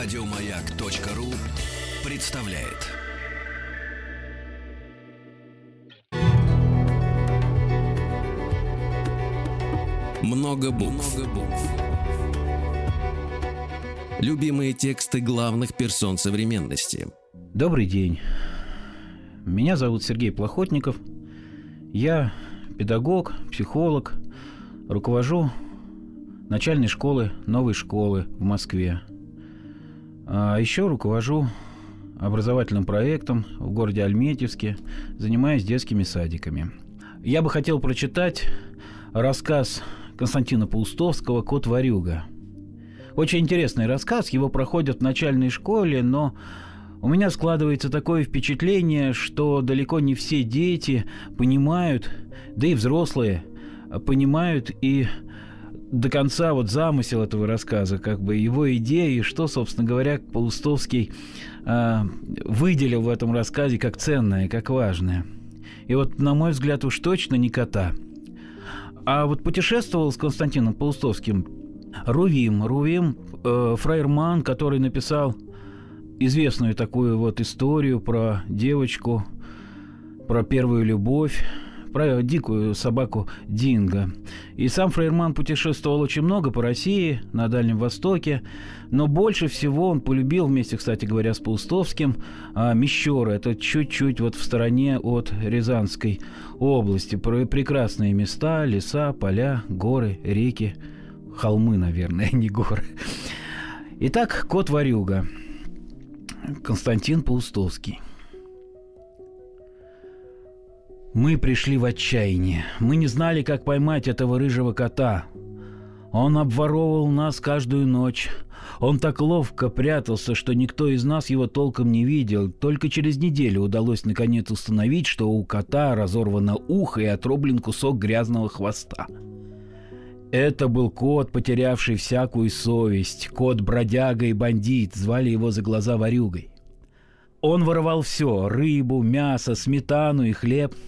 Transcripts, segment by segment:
Радиомаяк.ру представляет. Много букв. Любимые тексты главных персон современности. Добрый день. Меня зовут Сергей Плохотников. Я педагог, психолог, руковожу начальной школы новой школы в Москве. А еще руковожу образовательным проектом в городе Альметьевске, занимаюсь детскими садиками. Я бы хотел прочитать рассказ Константина Паустовского «Кот Варюга». Очень интересный рассказ, его проходят в начальной школе, но у меня складывается такое впечатление, что далеко не все дети понимают, да и взрослые понимают и до конца вот замысел этого рассказа, как бы его идеи, что, собственно говоря, Паустовский э, выделил в этом рассказе как ценное, как важное. И вот, на мой взгляд, уж точно не кота. А вот путешествовал с Константином Паустовским Рувим. Рувим э, фраерман, который написал известную такую вот историю про девочку, про первую любовь, дикую собаку Динго. И сам Фрейерман путешествовал очень много по России, на Дальнем Востоке, но больше всего он полюбил, вместе, кстати говоря, с Паустовским, а, Мещеры. Это чуть-чуть вот в стороне от Рязанской области. Прекрасные места, леса, поля, горы, реки, холмы, наверное, не горы. Итак, кот-варюга. Константин Паустовский. Мы пришли в отчаяние. Мы не знали, как поймать этого рыжего кота. Он обворовывал нас каждую ночь. Он так ловко прятался, что никто из нас его толком не видел. Только через неделю удалось наконец установить, что у кота разорвано ухо и отрублен кусок грязного хвоста. Это был кот, потерявший всякую совесть. Кот-бродяга и бандит. Звали его за глаза ворюгой. Он воровал все – рыбу, мясо, сметану и хлеб –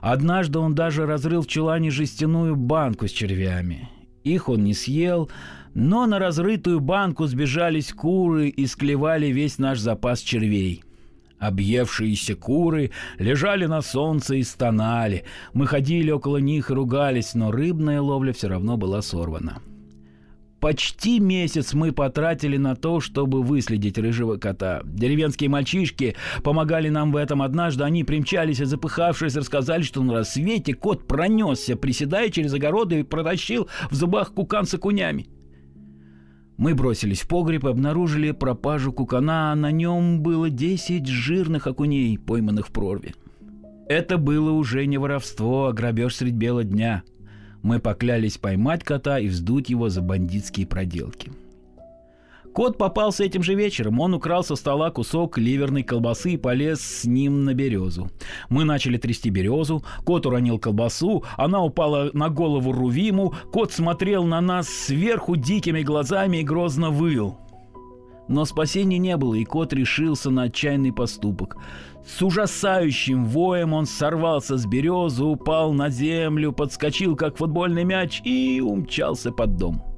Однажды он даже разрыл в чулане жестяную банку с червями. Их он не съел, но на разрытую банку сбежались куры и склевали весь наш запас червей. Объевшиеся куры лежали на солнце и стонали. Мы ходили около них и ругались, но рыбная ловля все равно была сорвана. Почти месяц мы потратили на то, чтобы выследить рыжего кота. Деревенские мальчишки помогали нам в этом. Однажды они примчались и, запыхавшись, рассказали, что на рассвете кот пронесся, приседая через огороды и протащил в зубах кукан с окунями. Мы бросились в погреб и обнаружили пропажу кукана, а на нем было 10 жирных окуней, пойманных в прорве. Это было уже не воровство, а грабеж средь бела дня – мы поклялись поймать кота и вздуть его за бандитские проделки. Кот попался этим же вечером. Он украл со стола кусок ливерной колбасы и полез с ним на березу. Мы начали трясти березу. Кот уронил колбасу. Она упала на голову Рувиму. Кот смотрел на нас сверху дикими глазами и грозно выл. Но спасения не было, и кот решился на отчаянный поступок. С ужасающим воем он сорвался с березы, упал на землю, подскочил, как футбольный мяч, и умчался под дом.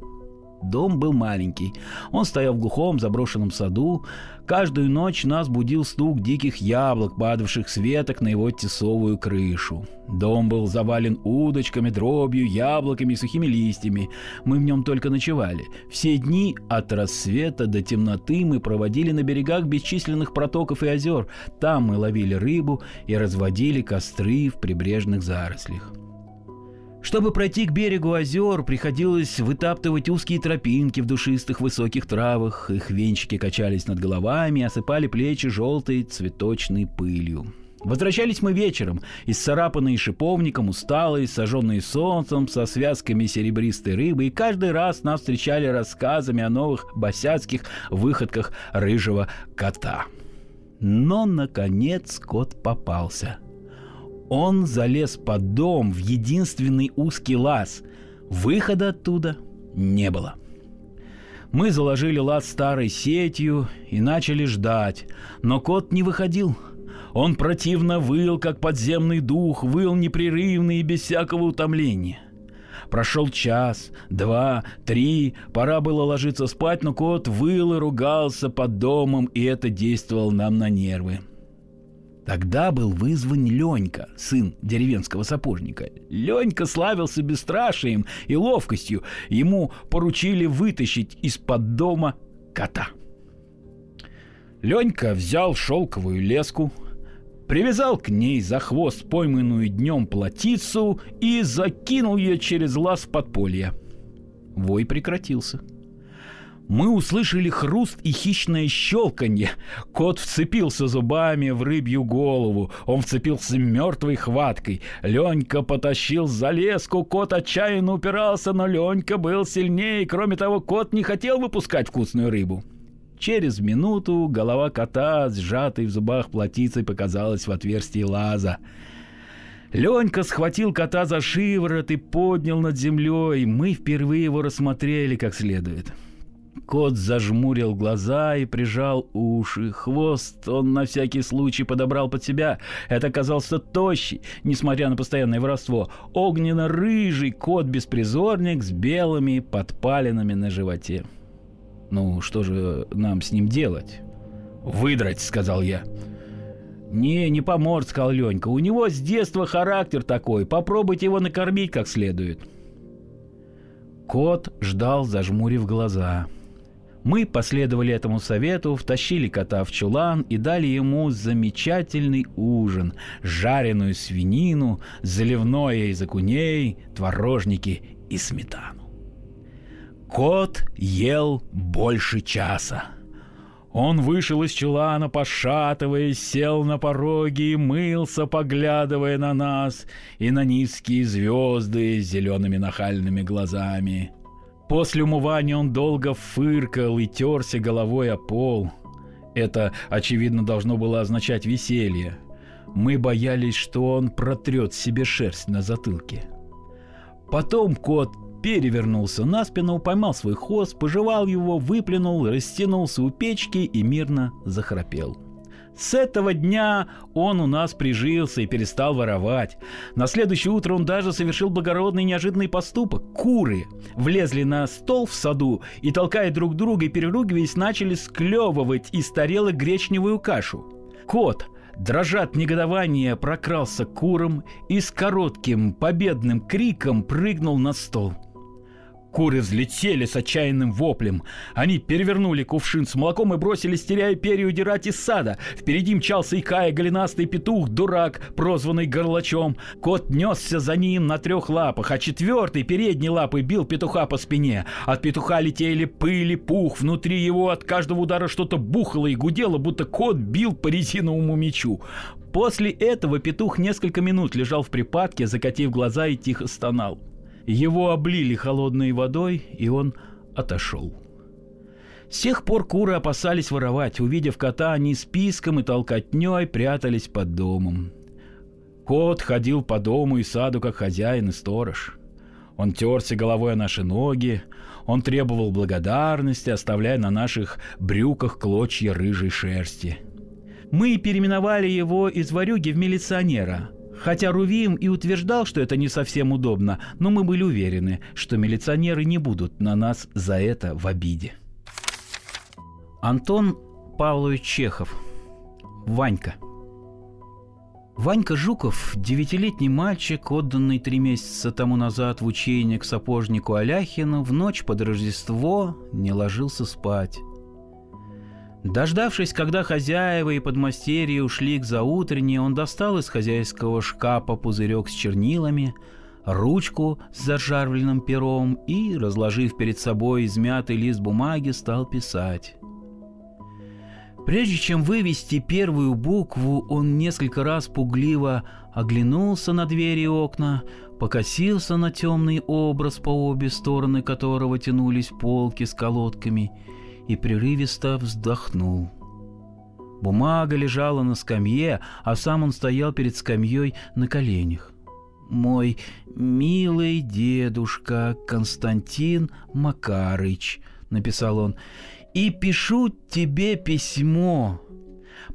Дом был маленький. Он стоял в глухом заброшенном саду. Каждую ночь нас будил стук диких яблок, падавших с веток на его тесовую крышу. Дом был завален удочками, дробью, яблоками и сухими листьями. Мы в нем только ночевали. Все дни от рассвета до темноты мы проводили на берегах бесчисленных протоков и озер. Там мы ловили рыбу и разводили костры в прибрежных зарослях. Чтобы пройти к берегу озер, приходилось вытаптывать узкие тропинки в душистых высоких травах. Их венчики качались над головами осыпали плечи желтой цветочной пылью. Возвращались мы вечером, исцарапанные шиповником, усталые, сожженные солнцем, со связками серебристой рыбы, и каждый раз нас встречали рассказами о новых босяцких выходках рыжего кота. Но, наконец, кот попался – он залез под дом в единственный узкий лаз. Выхода оттуда не было. Мы заложили лаз старой сетью и начали ждать, но кот не выходил. Он противно выл, как подземный дух, выл непрерывно и без всякого утомления. Прошел час, два, три, пора было ложиться спать, но кот выл и ругался под домом, и это действовало нам на нервы. Тогда был вызван Ленька, сын деревенского сапожника. Ленька славился бесстрашием и ловкостью. Ему поручили вытащить из-под дома кота. Ленька взял шелковую леску, привязал к ней за хвост пойманную днем плотицу и закинул ее через лаз в подполье. Вой прекратился – мы услышали хруст и хищное щелканье. Кот вцепился зубами в рыбью голову. Он вцепился мертвой хваткой. Ленька потащил за леску. Кот отчаянно упирался, но Ленька был сильнее. Кроме того, кот не хотел выпускать вкусную рыбу. Через минуту голова кота, сжатой в зубах плотицей, показалась в отверстии лаза. Ленька схватил кота за шиворот и поднял над землей. Мы впервые его рассмотрели как следует. Кот зажмурил глаза и прижал уши. Хвост он на всякий случай подобрал под себя. Это оказался тощий, несмотря на постоянное воровство. Огненно-рыжий кот-беспризорник с белыми подпалинами на животе. «Ну, что же нам с ним делать?» «Выдрать», — сказал я. «Не, не поможет», — сказал Ленька. «У него с детства характер такой. Попробуйте его накормить как следует». Кот ждал, зажмурив глаза. Мы последовали этому совету, втащили кота в чулан и дали ему замечательный ужин, жареную свинину, заливное из окуней, творожники и сметану. Кот ел больше часа. Он вышел из чулана, пошатываясь, сел на пороге и мылся, поглядывая на нас и на низкие звезды с зелеными нахальными глазами. После умывания он долго фыркал и терся головой о пол. Это, очевидно, должно было означать веселье. Мы боялись, что он протрет себе шерсть на затылке. Потом кот перевернулся на спину, поймал свой хвост, пожевал его, выплюнул, растянулся у печки и мирно захрапел. С этого дня он у нас прижился и перестал воровать. На следующее утро он даже совершил благородный неожиданный поступок. Куры влезли на стол в саду и, толкая друг друга и переругиваясь, начали склевывать из тарелок гречневую кашу. Кот, дрожа от негодования, прокрался к курам и с коротким победным криком прыгнул на стол – Куры взлетели с отчаянным воплем. Они перевернули кувшин с молоком и бросились, теряя перья, удирать из сада. Впереди мчался икая голенастый петух, дурак, прозванный горлачом. Кот несся за ним на трех лапах, а четвертый передней лапой бил петуха по спине. От петуха летели пыль и пух. Внутри его от каждого удара что-то бухало и гудело, будто кот бил по резиновому мечу. После этого петух несколько минут лежал в припадке, закатив глаза и тихо стонал. Его облили холодной водой, и он отошел. С тех пор куры опасались воровать. Увидев кота, они списком и толкотней прятались под домом. Кот ходил по дому и саду, как хозяин и сторож. Он терся головой о наши ноги, он требовал благодарности, оставляя на наших брюках клочья рыжей шерсти. Мы переименовали его из ворюги в милиционера – Хотя Рувим и утверждал, что это не совсем удобно, но мы были уверены, что милиционеры не будут на нас за это в обиде. Антон Павлович Чехов. Ванька. Ванька Жуков, девятилетний мальчик, отданный три месяца тому назад в учение к сапожнику Аляхину, в ночь под Рождество не ложился спать. Дождавшись, когда хозяева и подмастерья ушли к заутренне, он достал из хозяйского шкафа пузырек с чернилами, ручку с зажарвленным пером и, разложив перед собой измятый лист бумаги, стал писать. Прежде чем вывести первую букву, он несколько раз пугливо оглянулся на двери и окна, покосился на темный образ, по обе стороны которого тянулись полки с колодками – и прерывисто вздохнул. Бумага лежала на скамье, а сам он стоял перед скамьей на коленях. «Мой милый дедушка Константин Макарыч», — написал он, — «и пишу тебе письмо.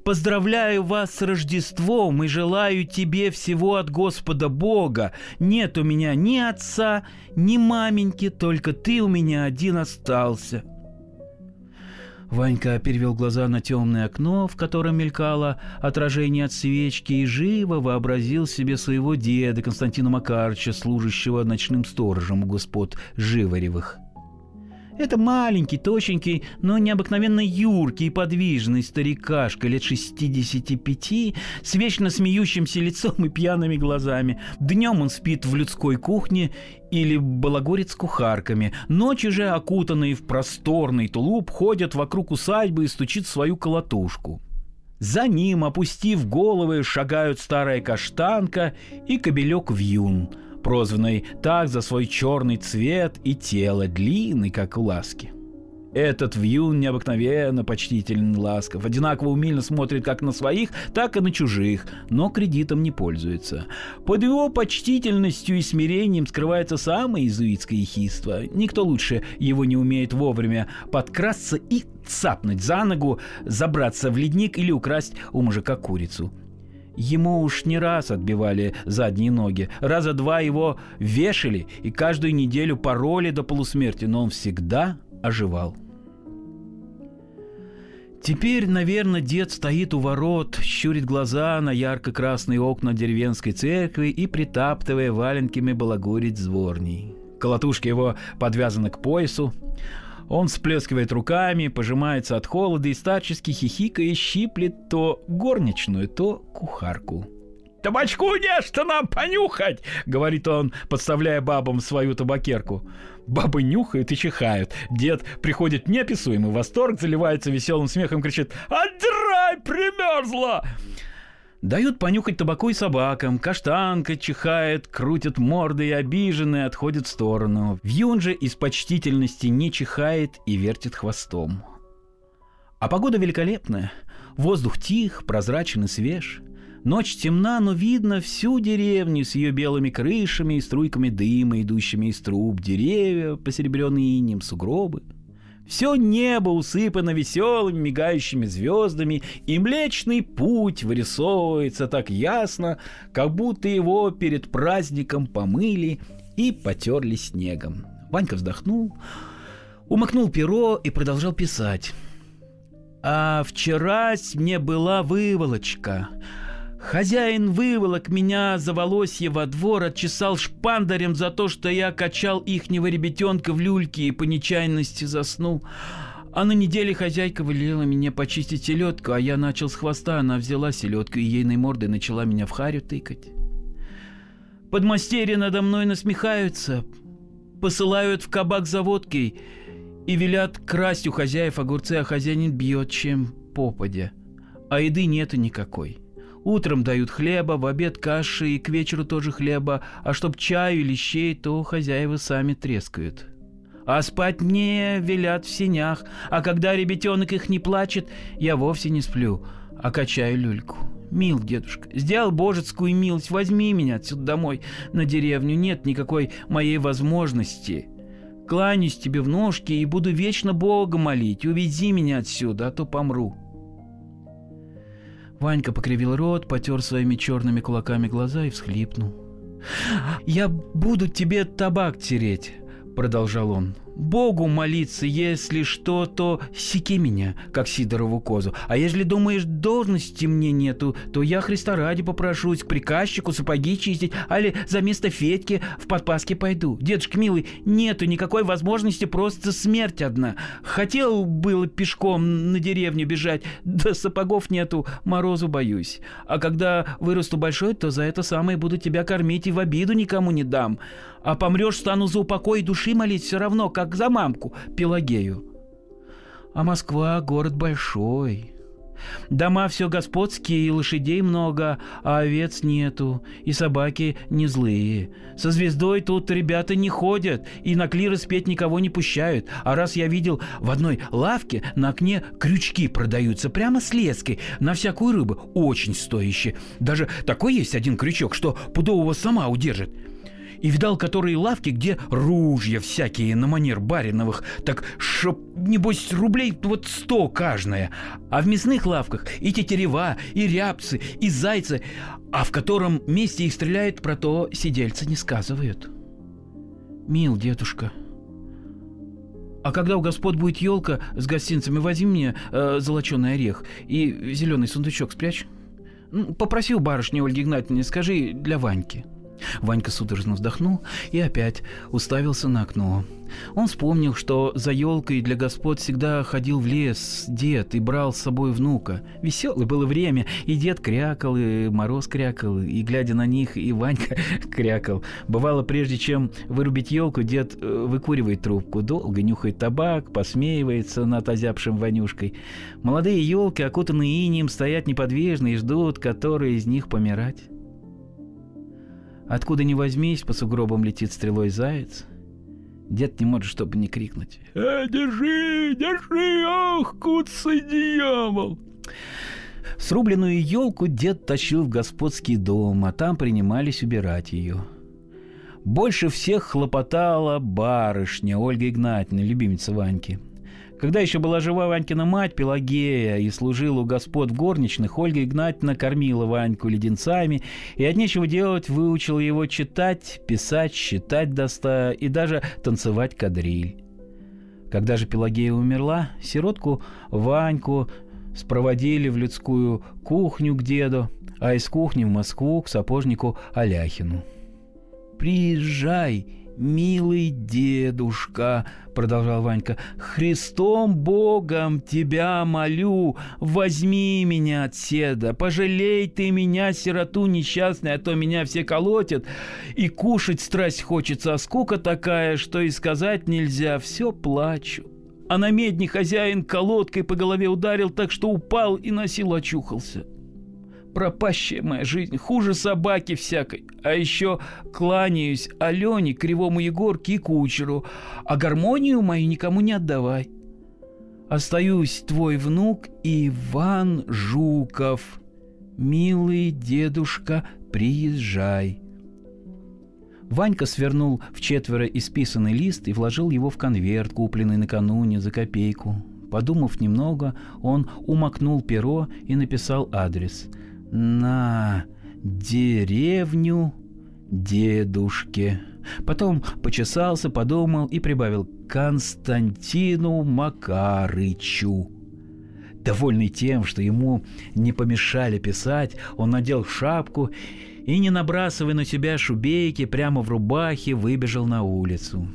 Поздравляю вас с Рождеством и желаю тебе всего от Господа Бога. Нет у меня ни отца, ни маменьки, только ты у меня один остался». Ванька перевел глаза на темное окно, в котором мелькало отражение от свечки, и живо вообразил себе своего деда Константина Макарча, служащего ночным сторожем у господ Живаревых. Это маленький, точенький, но необыкновенно юркий и подвижный старикашка лет 65 с вечно смеющимся лицом и пьяными глазами. Днем он спит в людской кухне или балагорит с кухарками. Ночью же, окутанный в просторный тулуп, ходят вокруг усадьбы и стучит свою колотушку. За ним, опустив головы, шагают старая каштанка и кобелек вьюн – прозванный так за свой черный цвет и тело, длинный, как у ласки. Этот вьюн необыкновенно почтителен и ласков, одинаково умильно смотрит как на своих, так и на чужих, но кредитом не пользуется. Под его почтительностью и смирением скрывается самое иезуитское ехидство. Никто лучше его не умеет вовремя подкрасться и цапнуть за ногу, забраться в ледник или украсть у мужика курицу. Ему уж не раз отбивали задние ноги. Раза два его вешали и каждую неделю пороли до полусмерти, но он всегда оживал. Теперь, наверное, дед стоит у ворот, щурит глаза на ярко-красные окна деревенской церкви и, притаптывая валенками, балагурит зворней. Колотушка его подвязана к поясу. Он всплескивает руками, пожимается от холода и старчески хихикая щиплет то горничную, то кухарку. «Табачку не нам понюхать!» — говорит он, подставляя бабам свою табакерку. Бабы нюхают и чихают. Дед приходит в неописуемый восторг, заливается веселым смехом, кричит «Отдрай, примерзла!» Дают понюхать табаку и собакам, каштанка чихает, крутят морды и обиженные отходят в сторону. Вьюн же из почтительности не чихает и вертит хвостом. А погода великолепная. Воздух тих, прозрачен и свеж. Ночь темна, но видно всю деревню с ее белыми крышами и струйками дыма, идущими из труб, деревья, посеребренные инем, сугробы — все небо усыпано веселыми мигающими звездами, и Млечный Путь вырисовывается так ясно, как будто его перед праздником помыли и потерли снегом. Ванька вздохнул, умокнул перо и продолжал писать. «А вчера мне была выволочка». Хозяин выволок меня за волосье во двор, отчесал шпандарем за то, что я качал ихнего ребятенка в люльке и по нечаянности заснул. А на неделе хозяйка велела мне почистить селедку, а я начал с хвоста, она взяла селедку и ейной мордой начала меня в харю тыкать. Подмастерья надо мной насмехаются, посылают в кабак за водкой и велят красть у хозяев огурцы, а хозяин бьет чем попадя. А еды нету никакой. Утром дают хлеба, в обед каши и к вечеру тоже хлеба, а чтоб чаю или щей, то хозяева сами трескают. А спать мне велят в сенях, а когда ребятенок их не плачет, я вовсе не сплю, а качаю люльку. Мил, дедушка, сделал божецкую милость, возьми меня отсюда домой, на деревню, нет никакой моей возможности. Кланяюсь тебе в ножки и буду вечно Бога молить, увези меня отсюда, а то помру. Ванька покривил рот, потер своими черными кулаками глаза и всхлипнул. «Я буду тебе табак тереть», — продолжал он. Богу молиться, если что, то сики меня, как Сидорову козу. А если думаешь, должности мне нету, то я Христа ради попрошусь к приказчику сапоги чистить, али за место Федьки в подпаске пойду. Дедушка милый, нету никакой возможности, просто смерть одна. Хотел было пешком на деревню бежать, да сапогов нету, морозу боюсь. А когда вырасту большой, то за это самое буду тебя кормить и в обиду никому не дам. А помрешь, стану за упокой души молить все равно, как как за мамку Пелагею. А Москва — город большой. Дома все господские, и лошадей много, а овец нету, и собаки не злые. Со звездой тут ребята не ходят, и на клиры спеть никого не пущают. А раз я видел в одной лавке на окне крючки продаются прямо с леской, на всякую рыбу, очень стоящие. Даже такой есть один крючок, что пудового сама удержит. И видал, которые лавки, где ружья всякие на манер бариновых, так чтоб, небось, рублей вот сто каждая. А в мясных лавках и тетерева, и рябцы, и зайцы, а в котором месте их стреляют, про то сидельцы не сказывают. Мил, дедушка, а когда у господ будет елка с гостинцами, возьми мне э, золоченый орех и зеленый сундучок спрячь. Ну, попросил барышню Ольги Игнатьевны, скажи для Ваньки. Ванька судорожно вздохнул и опять уставился на окно. Он вспомнил, что за елкой для господ всегда ходил в лес дед и брал с собой внука. Веселое было время, и дед крякал, и Мороз крякал, и, глядя на них, и Ванька крякал. Бывало, прежде чем вырубить елку, дед э, выкуривает трубку, долго нюхает табак, посмеивается над озябшим Ванюшкой. Молодые елки, окутанные инием, стоят неподвижно и ждут, который из них помирать. Откуда ни возьмись, по сугробам летит стрелой заяц. Дед не может, чтобы не крикнуть. «Э, держи, держи, ах, куцый дьявол!» Срубленную елку дед тащил в господский дом, а там принимались убирать ее. Больше всех хлопотала барышня Ольга Игнатьевна, любимица Ваньки. Когда еще была жива Ванькина мать Пелагея и служила у господ в горничных, Ольга Игнатьевна кормила Ваньку леденцами и от нечего делать выучила его читать, писать, считать до ста и даже танцевать кадриль. Когда же Пелагея умерла, сиротку Ваньку спроводили в людскую кухню к деду, а из кухни в Москву к сапожнику Аляхину. «Приезжай, «Милый дедушка», — продолжал Ванька, — «Христом Богом тебя молю, возьми меня от седа, пожалей ты меня, сироту несчастную, а то меня все колотят, и кушать страсть хочется, а скука такая, что и сказать нельзя, все плачу». А на медне хозяин колодкой по голове ударил так, что упал и на очухался пропащая моя жизнь, хуже собаки всякой. А еще кланяюсь Алене, Кривому Егорке и Кучеру, а гармонию мою никому не отдавай. Остаюсь твой внук Иван Жуков. Милый дедушка, приезжай. Ванька свернул в четверо исписанный лист и вложил его в конверт, купленный накануне за копейку. Подумав немного, он умокнул перо и написал адрес – на деревню дедушке. Потом почесался, подумал и прибавил Константину Макарычу. Довольный тем, что ему не помешали писать, он надел шапку и, не набрасывая на себя шубейки, прямо в рубахе выбежал на улицу.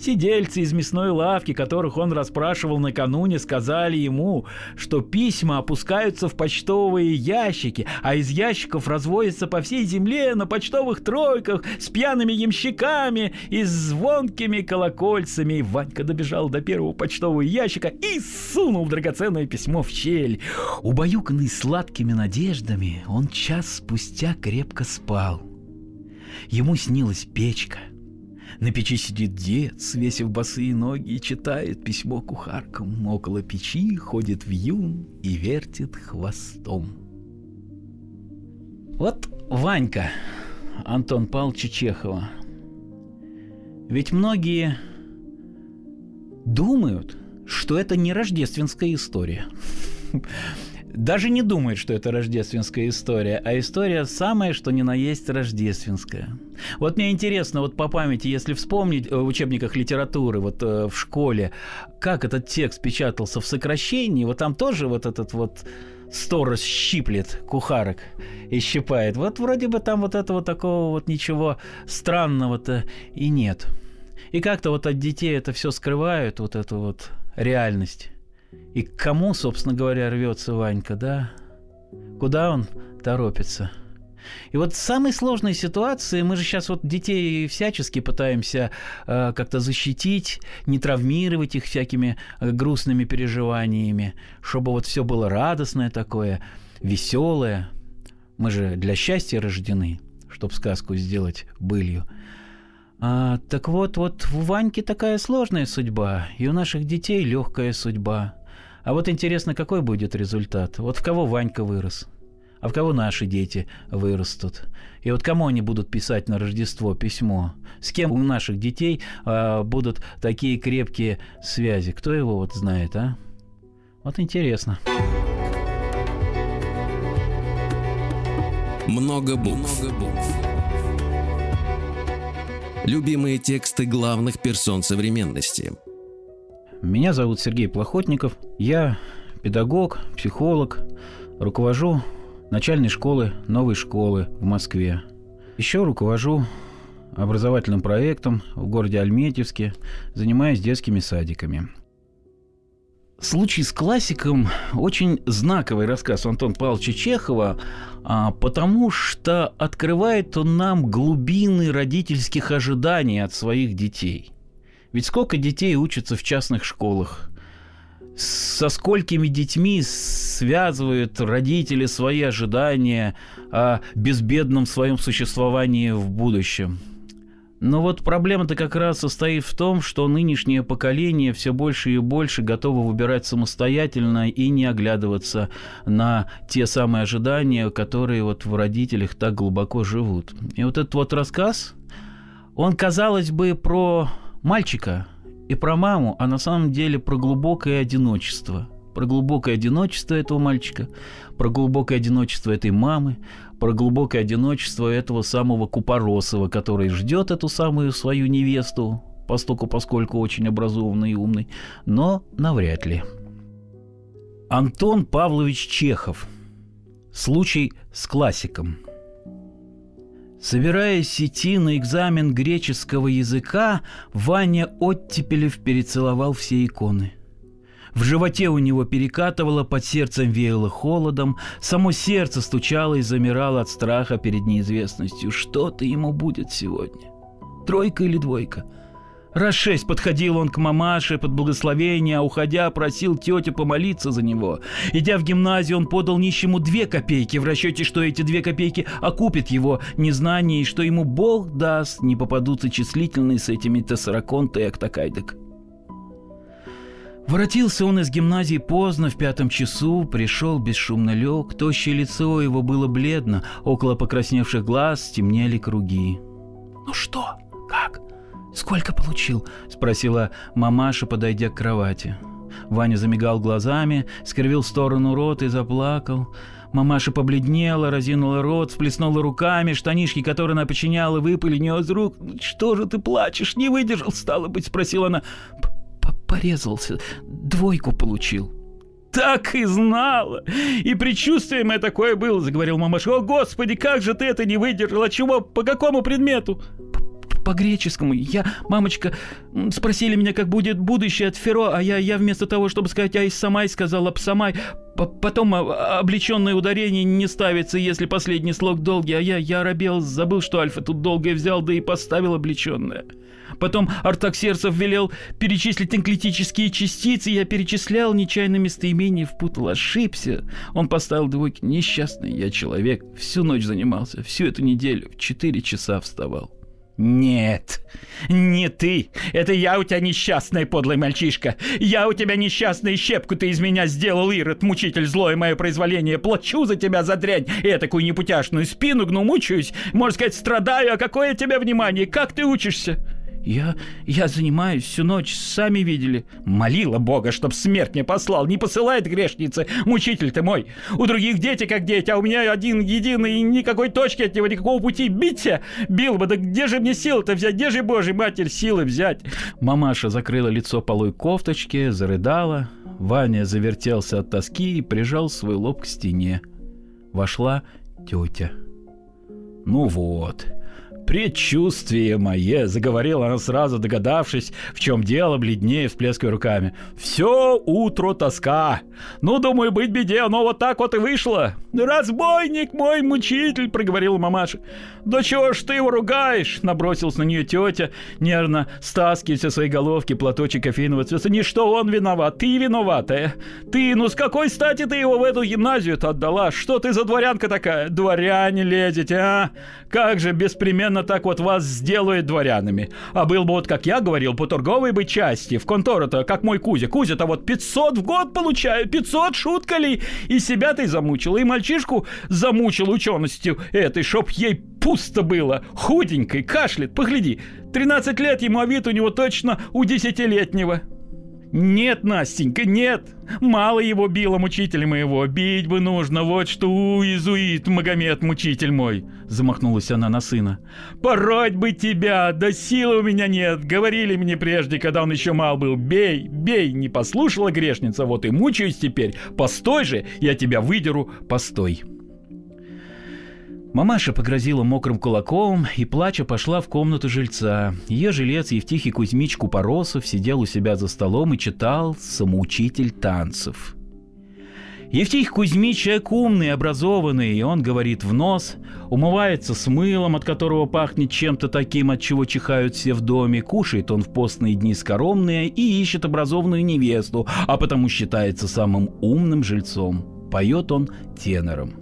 Сидельцы из мясной лавки, которых он расспрашивал накануне, сказали ему, что письма опускаются в почтовые ящики, а из ящиков разводятся по всей земле на почтовых тройках с пьяными ямщиками и звонкими колокольцами. Ванька добежал до первого почтового ящика и сунул драгоценное письмо в щель. Убаюканный сладкими надеждами, он час спустя крепко спал. Ему снилась печка — на печи сидит дед, свесив босые ноги, читает письмо кухаркам. Около печи ходит вьюн и вертит хвостом. Вот Ванька Антон Павловича Чехова. Ведь многие думают, что это не рождественская история даже не думает, что это рождественская история, а история самая, что ни на есть рождественская. Вот мне интересно, вот по памяти, если вспомнить э, в учебниках литературы, вот э, в школе, как этот текст печатался в сокращении, вот там тоже вот этот вот сторож щиплет кухарок и щипает. Вот вроде бы там вот этого такого вот ничего странного-то и нет. И как-то вот от детей это все скрывают, вот эту вот реальность. И к кому, собственно говоря, рвется Ванька, да? Куда он торопится? И вот в самой сложной ситуации мы же сейчас вот детей всячески пытаемся э, как-то защитить, не травмировать их всякими э, грустными переживаниями, чтобы вот все было радостное такое, веселое. Мы же для счастья рождены, чтобы сказку сделать былью. А, так вот, вот у Ваньки такая сложная судьба, и у наших детей легкая судьба – а вот интересно, какой будет результат? Вот в кого Ванька вырос? А в кого наши дети вырастут? И вот кому они будут писать на Рождество письмо? С кем у наших детей э, будут такие крепкие связи? Кто его вот знает, а? Вот интересно. Много букв. Много букв. Любимые тексты главных персон современности. Меня зовут Сергей Плохотников. Я педагог, психолог, руковожу начальной школы новой школы в Москве. Еще руковожу образовательным проектом в городе Альметьевске, занимаясь детскими садиками. Случай с классиком очень знаковый рассказ Антона Павловича Чехова, а, потому что открывает он нам глубины родительских ожиданий от своих детей. Ведь сколько детей учатся в частных школах? Со сколькими детьми связывают родители свои ожидания о безбедном своем существовании в будущем? Но вот проблема-то как раз состоит в том, что нынешнее поколение все больше и больше готово выбирать самостоятельно и не оглядываться на те самые ожидания, которые вот в родителях так глубоко живут. И вот этот вот рассказ, он, казалось бы, про мальчика и про маму, а на самом деле про глубокое одиночество – про глубокое одиночество этого мальчика, про глубокое одиночество этой мамы, про глубокое одиночество этого самого Купоросова, который ждет эту самую свою невесту, постоку поскольку очень образованный и умный, но навряд ли. Антон Павлович Чехов. Случай с классиком. Собираясь идти на экзамен греческого языка, Ваня Оттепелев перецеловал все иконы – в животе у него перекатывало, под сердцем веяло холодом, само сердце стучало и замирало от страха перед неизвестностью. Что-то ему будет сегодня. Тройка или двойка? Раз шесть подходил он к мамаше под благословение, а уходя просил тетю помолиться за него. Идя в гимназию, он подал нищему две копейки в расчете, что эти две копейки окупят его незнание и что ему Бог даст, не попадутся числительные с этими тессараконты и актакайдек. Воротился он из гимназии поздно, в пятом часу, пришел, бесшумно лег, тощее лицо его было бледно, около покрасневших глаз темнели круги. «Ну что? Как? Сколько получил?» – спросила мамаша, подойдя к кровати. Ваня замигал глазами, скривил в сторону рот и заплакал. Мамаша побледнела, разинула рот, всплеснула руками, штанишки, которые она починяла, выпали у нее из рук. «Что же ты плачешь? Не выдержал, стало быть?» – спросила она порезался, двойку получил. Так и знала! И предчувствие мое такое было, заговорил мамаша. О, Господи, как же ты это не выдержала? Чего? По какому предмету? По-греческому. Я, мамочка, спросили меня, как будет будущее от Феро, а я, я вместо того, чтобы сказать «Ай, самай», сказала «Псамай». Потом облеченное ударение не ставится, если последний слог долгий, а я, я оробел, забыл, что альфа тут долгое взял, да и поставил облеченное. Потом Артаксерцев велел перечислить энклетические частицы, я перечислял, нечаянно местоимение впутал, ошибся. Он поставил двойки. Несчастный я человек, всю ночь занимался, всю эту неделю, в четыре часа вставал. «Нет, не ты. Это я у тебя несчастный, подлый мальчишка. Я у тебя несчастный, щепку ты из меня сделал, Ирод, мучитель, злое мое произволение. Плачу за тебя за дрянь, и такую непутяшную спину гну, мучаюсь. Можно сказать, страдаю, а какое тебе внимание? Как ты учишься?» Я, я занимаюсь всю ночь, сами видели. Молила Бога, чтоб смерть мне послал. Не посылает грешницы, мучитель ты мой. У других дети как дети, а у меня один единый, никакой точки от него, никакого пути. Биться бил бы, да где же мне силы-то взять? Где же, Божий, матерь, силы взять? Мамаша закрыла лицо полой кофточки, зарыдала. Ваня завертелся от тоски и прижал свой лоб к стене. Вошла тетя. Ну вот, «Предчувствие мое!» — заговорила она сразу, догадавшись, в чем дело, бледнее, всплескивая руками. «Все утро тоска! Ну, думаю, быть беде, но вот так вот и вышло!» «Разбойник мой, мучитель!» — проговорила мамаша. «Да чего ж ты его ругаешь?» – набросилась на нее тетя, нервно стаскивая со своей головки платочек кофейного цвета. «Не что он виноват, ты виноватая. Ты, ну с какой стати ты его в эту гимназию-то отдала? Что ты за дворянка такая? Дворяне лезете, а? Как же беспременно так вот вас сделают дворянами? А был бы вот, как я говорил, по торговой бы части, в контору-то, как мой Кузя. Кузя-то вот 500 в год получаю, 500 шутка ли? И себя ты замучил, и мальчишку замучил ученостью этой, чтоб ей пусто было, худенькой, кашляет, погляди. 13 лет ему, а вид у него точно у десятилетнего. Нет, Настенька, нет. Мало его било мучитель моего. Бить бы нужно, вот что уизуит Магомед, мучитель мой. Замахнулась она на сына. Пороть бы тебя, да силы у меня нет. Говорили мне прежде, когда он еще мал был. Бей, бей, не послушала грешница, вот и мучаюсь теперь. Постой же, я тебя выдеру, постой. Мамаша погрозила мокрым кулаком и, плача, пошла в комнату жильца. Ее жилец Евтихий Кузьмич Купоросов сидел у себя за столом и читал «Самоучитель танцев». Евтихий Кузьмич человек умный, образованный, и он говорит в нос, умывается с мылом, от которого пахнет чем-то таким, от чего чихают все в доме, кушает он в постные дни скоромные и ищет образованную невесту, а потому считается самым умным жильцом. Поет он тенором.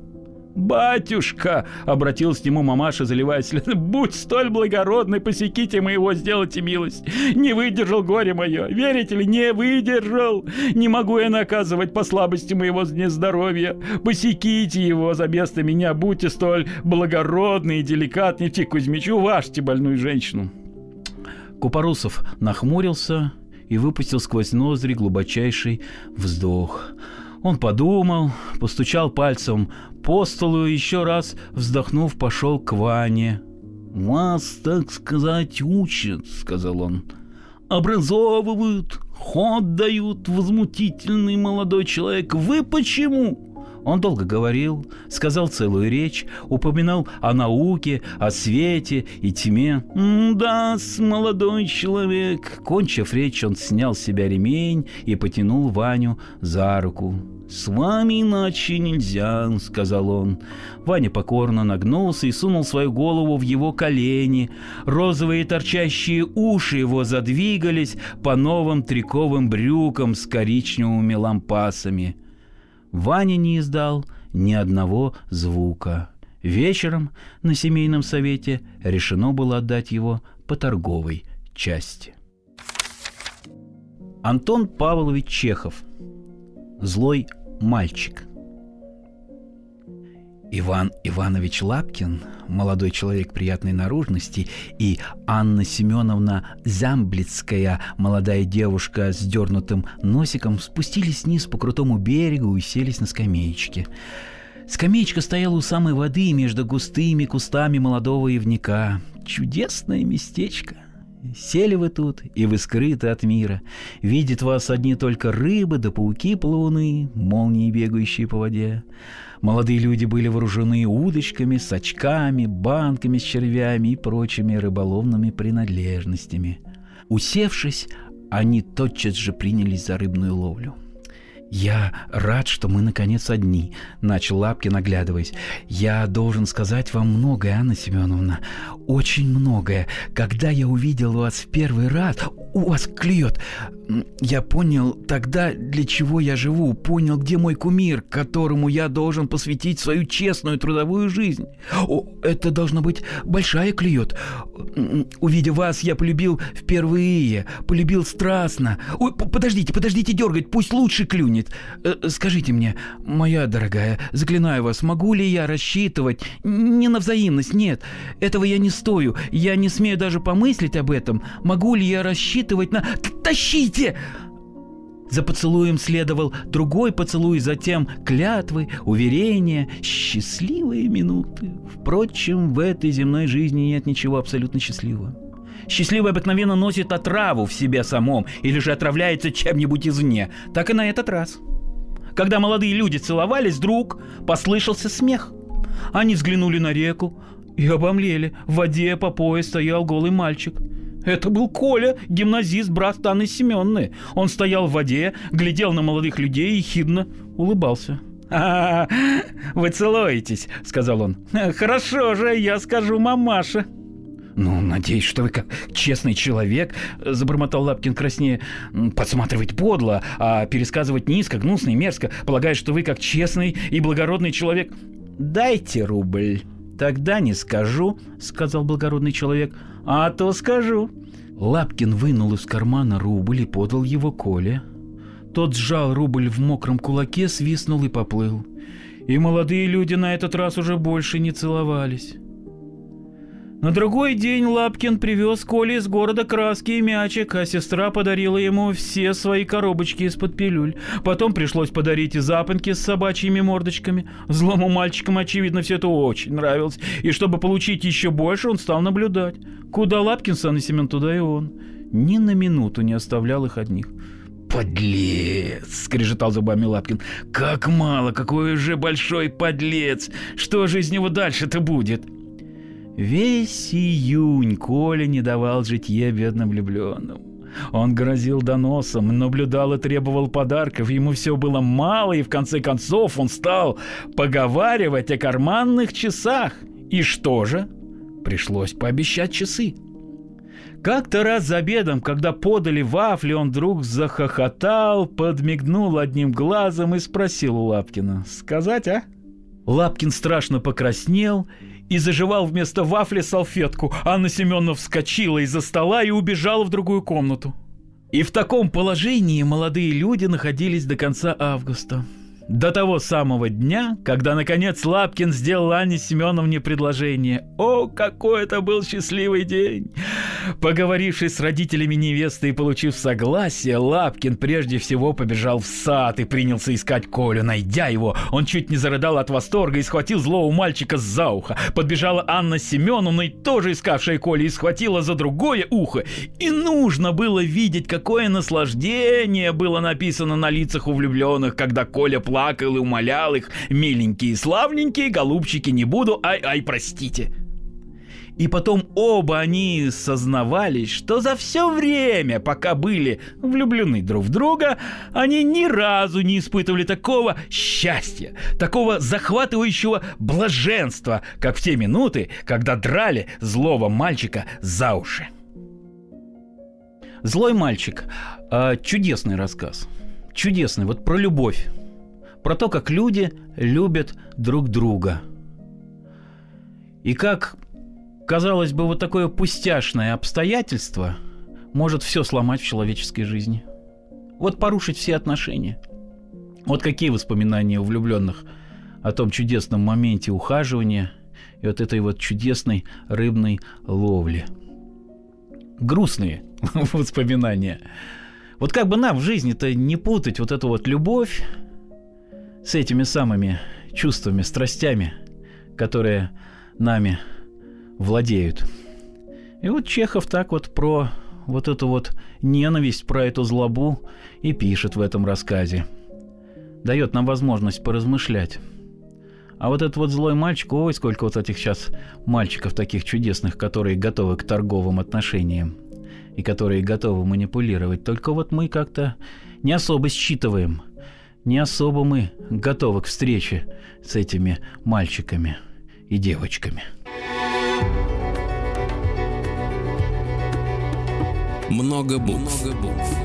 «Батюшка!» — обратилась к нему мамаша, заливая слезы. «Будь столь благородный, посеките моего, сделайте милость! Не выдержал горе мое! Верите ли, не выдержал! Не могу я наказывать по слабости моего нездоровья! Посеките его за место меня! Будьте столь благородны и деликатны, Тик Кузьмич, уважьте больную женщину!» Купорусов нахмурился и выпустил сквозь ноздри глубочайший вздох. Он подумал, постучал пальцем по столу и еще раз, вздохнув, пошел к Ване. «Вас, так сказать, учат», — сказал он. «Образовывают, ход дают, возмутительный молодой человек. Вы почему?» Он долго говорил, сказал целую речь, упоминал о науке, о свете и тьме. да молодой человек!» Кончив речь, он снял с себя ремень и потянул Ваню за руку. «С вами иначе нельзя», — сказал он. Ваня покорно нагнулся и сунул свою голову в его колени. Розовые торчащие уши его задвигались по новым триковым брюкам с коричневыми лампасами. Ваня не издал ни одного звука. Вечером на семейном совете решено было отдать его по торговой части. Антон Павлович Чехов. Злой мальчик. Иван Иванович Лапкин, молодой человек приятной наружности, и Анна Семеновна Замблицкая, молодая девушка с дернутым носиком, спустились вниз по крутому берегу и селись на скамеечке. Скамеечка стояла у самой воды между густыми кустами молодого ивника. Чудесное местечко. Сели вы тут, и вы скрыты от мира. Видят вас одни только рыбы да пауки плавуны, молнии, бегающие по воде. Молодые люди были вооружены удочками, сачками, банками с червями и прочими рыболовными принадлежностями. Усевшись, они тотчас же принялись за рыбную ловлю. «Я рад, что мы наконец одни», — начал Лапкин, оглядываясь. «Я должен сказать вам многое, Анна Семеновна, очень многое. Когда я увидел вас в первый раз, у вас клюет. Я понял тогда, для чего я живу, понял, где мой кумир, которому я должен посвятить свою честную трудовую жизнь. О, это должно быть большая клюет. Увидев вас, я полюбил впервые, полюбил страстно. Ой, подождите, подождите дергать, пусть лучше клюнет. Э, скажите мне, моя дорогая, заклинаю вас, могу ли я рассчитывать не на взаимность, нет, этого я не стою, я не смею даже помыслить об этом. Могу ли я рассчитывать на... Тащите! За поцелуем следовал другой поцелуй, затем клятвы, уверения, счастливые минуты. Впрочем, в этой земной жизни нет ничего абсолютно счастливого. Счастливый обыкновенно носит отраву в себе самом или же отравляется чем-нибудь извне. Так и на этот раз. Когда молодые люди целовались, вдруг послышался смех. Они взглянули на реку и обомлели. В воде по пояс стоял голый мальчик – это был Коля, гимназист, брат Анны Семенны. Он стоял в воде, глядел на молодых людей и хидно улыбался. «А, вы целуетесь», — сказал он. «Хорошо же, я скажу мамаше». «Ну, надеюсь, что вы как честный человек», — забормотал Лапкин краснее. «Подсматривать подло, а пересказывать низко, гнусно и мерзко, полагая, что вы как честный и благородный человек». «Дайте рубль». «Тогда не скажу», — сказал благородный человек. «А то скажу». Лапкин вынул из кармана рубль и подал его Коле. Тот сжал рубль в мокром кулаке, свистнул и поплыл. И молодые люди на этот раз уже больше не целовались. На другой день Лапкин привез Коле из города краски и мячик, а сестра подарила ему все свои коробочки из-под пилюль. Потом пришлось подарить и запонки с собачьими мордочками. Злому мальчикам, очевидно, все это очень нравилось. И чтобы получить еще больше, он стал наблюдать. Куда Лапкин, Сан и Семен, туда и он. Ни на минуту не оставлял их одних. «Подлец!» — скрежетал зубами Лапкин. «Как мало! Какой уже большой подлец! Что же из него дальше-то будет?» Весь июнь Коля не давал житье бедным влюбленным. Он грозил доносом, наблюдал и требовал подарков. Ему все было мало, и в конце концов он стал поговаривать о карманных часах. И что же? Пришлось пообещать часы. Как-то раз за обедом, когда подали вафли, он вдруг захохотал, подмигнул одним глазом и спросил у Лапкина. «Сказать, а?» Лапкин страшно покраснел и заживал вместо вафли салфетку. Анна Семеновна вскочила из-за стола и убежала в другую комнату. И в таком положении молодые люди находились до конца августа. До того самого дня, когда, наконец, Лапкин сделал Анне Семеновне предложение. О, какой это был счастливый день! Поговорившись с родителями невесты и получив согласие, Лапкин прежде всего побежал в сад и принялся искать Колю. Найдя его, он чуть не зарыдал от восторга и схватил злого мальчика за ухо. Подбежала Анна Семеновна, и тоже искавшая Колю, и схватила за другое ухо. И нужно было видеть, какое наслаждение было написано на лицах у влюбленных, когда Коля плакал плакал и умолял их, миленькие, славненькие, голубчики, не буду, ай-ай, простите. И потом оба они сознавались, что за все время, пока были влюблены друг в друга, они ни разу не испытывали такого счастья, такого захватывающего блаженства, как в те минуты, когда драли злого мальчика за уши. Злой мальчик. Э, чудесный рассказ. Чудесный, вот про любовь про то, как люди любят друг друга. И как, казалось бы, вот такое пустяшное обстоятельство может все сломать в человеческой жизни. Вот порушить все отношения. Вот какие воспоминания у влюбленных о том чудесном моменте ухаживания и вот этой вот чудесной рыбной ловли. Грустные воспоминания. Вот как бы нам в жизни-то не путать вот эту вот любовь с этими самыми чувствами, страстями, которые нами владеют. И вот Чехов так вот про вот эту вот ненависть, про эту злобу и пишет в этом рассказе. Дает нам возможность поразмышлять. А вот этот вот злой мальчик, ой, сколько вот этих сейчас мальчиков таких чудесных, которые готовы к торговым отношениям и которые готовы манипулировать. Только вот мы как-то не особо считываем – не особо мы готовы к встрече с этими мальчиками и девочками. Много букв. Много букв.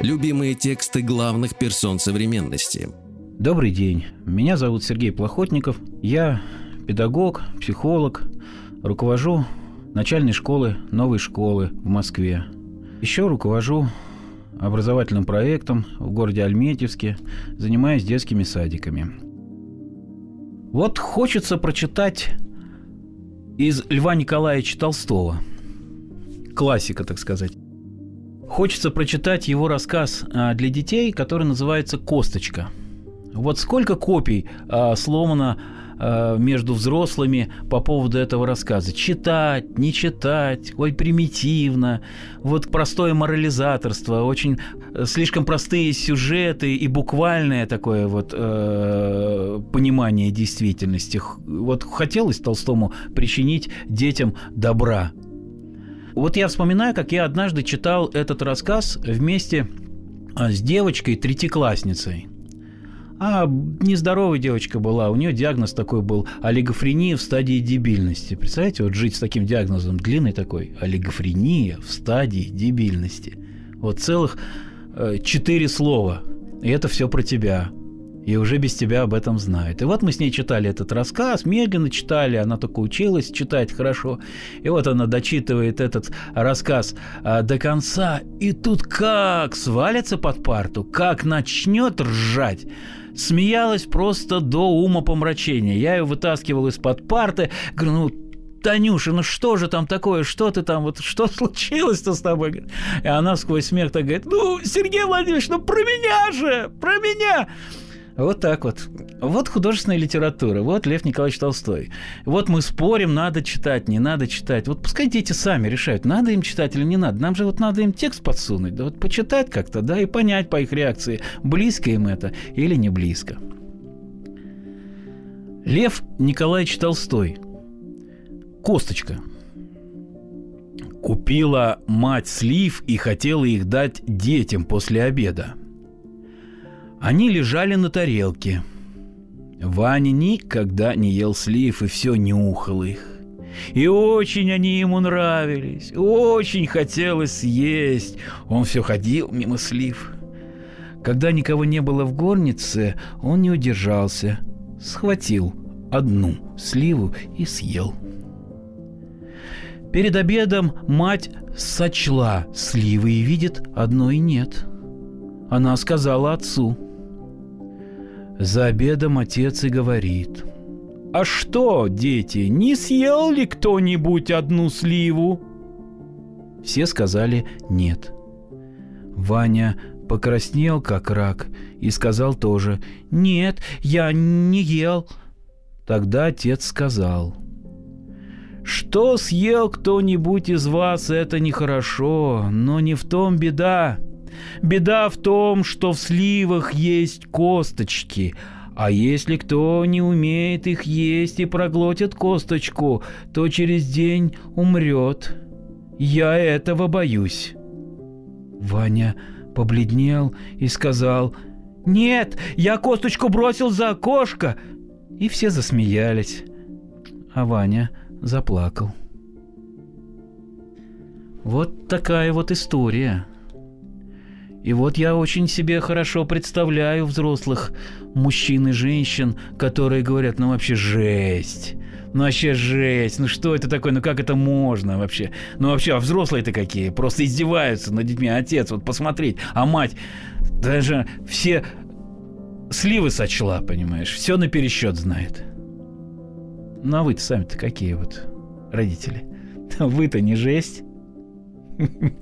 Любимые тексты главных персон современности. Добрый день. Меня зовут Сергей Плохотников. Я педагог, психолог, руковожу начальной школы новой школы в Москве. Еще руковожу образовательным проектом в городе Альметьевске, занимаясь детскими садиками. Вот хочется прочитать из Льва Николаевича Толстого, классика, так сказать. Хочется прочитать его рассказ а, для детей, который называется «Косточка». Вот сколько копий а, сломано Э, между взрослыми по поводу этого рассказа. Читать, не читать, ой, примитивно, вот простое морализаторство, очень э, слишком простые сюжеты и буквальное такое вот э, понимание действительности. Вот хотелось Толстому причинить детям добра. Вот я вспоминаю, как я однажды читал этот рассказ вместе э, с девочкой, третьеклассницей. А нездоровая девочка была, у нее диагноз такой был – олигофрения в стадии дебильности. Представляете, вот жить с таким диагнозом, длинный такой – олигофрения в стадии дебильности. Вот целых э, четыре слова, и это все про тебя – и уже без тебя об этом знают. И вот мы с ней читали этот рассказ, медленно читали, она только училась читать хорошо. И вот она дочитывает этот рассказ а, до конца, и тут как свалится под парту, как начнет ржать. Смеялась просто до ума помрачения. Я ее вытаскивал из-под парты, говорю, ну Танюша, ну что же там такое, что ты там, вот что случилось-то с тобой? И она сквозь смех так говорит, ну, Сергей Владимирович, ну про меня же, про меня. Вот так вот. Вот художественная литература, вот Лев Николаевич Толстой. Вот мы спорим, надо читать, не надо читать. Вот пускай дети сами решают, надо им читать или не надо. Нам же вот надо им текст подсунуть, да вот почитать как-то, да, и понять по их реакции, близко им это или не близко. Лев Николаевич Толстой. Косточка. Купила мать слив и хотела их дать детям после обеда – они лежали на тарелке. Ваня никогда не ел слив и все нюхал их. И очень они ему нравились, очень хотелось съесть. Он все ходил мимо слив. Когда никого не было в горнице, он не удержался, схватил одну сливу и съел. Перед обедом мать сочла сливы и видит, одной нет. Она сказала отцу – за обедом отец и говорит. «А что, дети, не съел ли кто-нибудь одну сливу?» Все сказали «нет». Ваня покраснел, как рак, и сказал тоже «Нет, я не ел». Тогда отец сказал «Что съел кто-нибудь из вас, это нехорошо, но не в том беда. Беда в том, что в сливах есть косточки, а если кто не умеет их есть и проглотит косточку, то через день умрет. Я этого боюсь. Ваня побледнел и сказал, «Нет, я косточку бросил за окошко!» И все засмеялись, а Ваня заплакал. Вот такая вот история. И вот я очень себе хорошо представляю взрослых мужчин и женщин, которые говорят, ну вообще жесть. Ну вообще жесть, ну что это такое, ну как это можно вообще? Ну вообще, а взрослые-то какие? Просто издеваются над детьми. Отец, вот посмотреть, а мать даже все сливы сочла, понимаешь, все на пересчет знает. Ну а вы-то сами-то какие вот родители? Вы-то не жесть.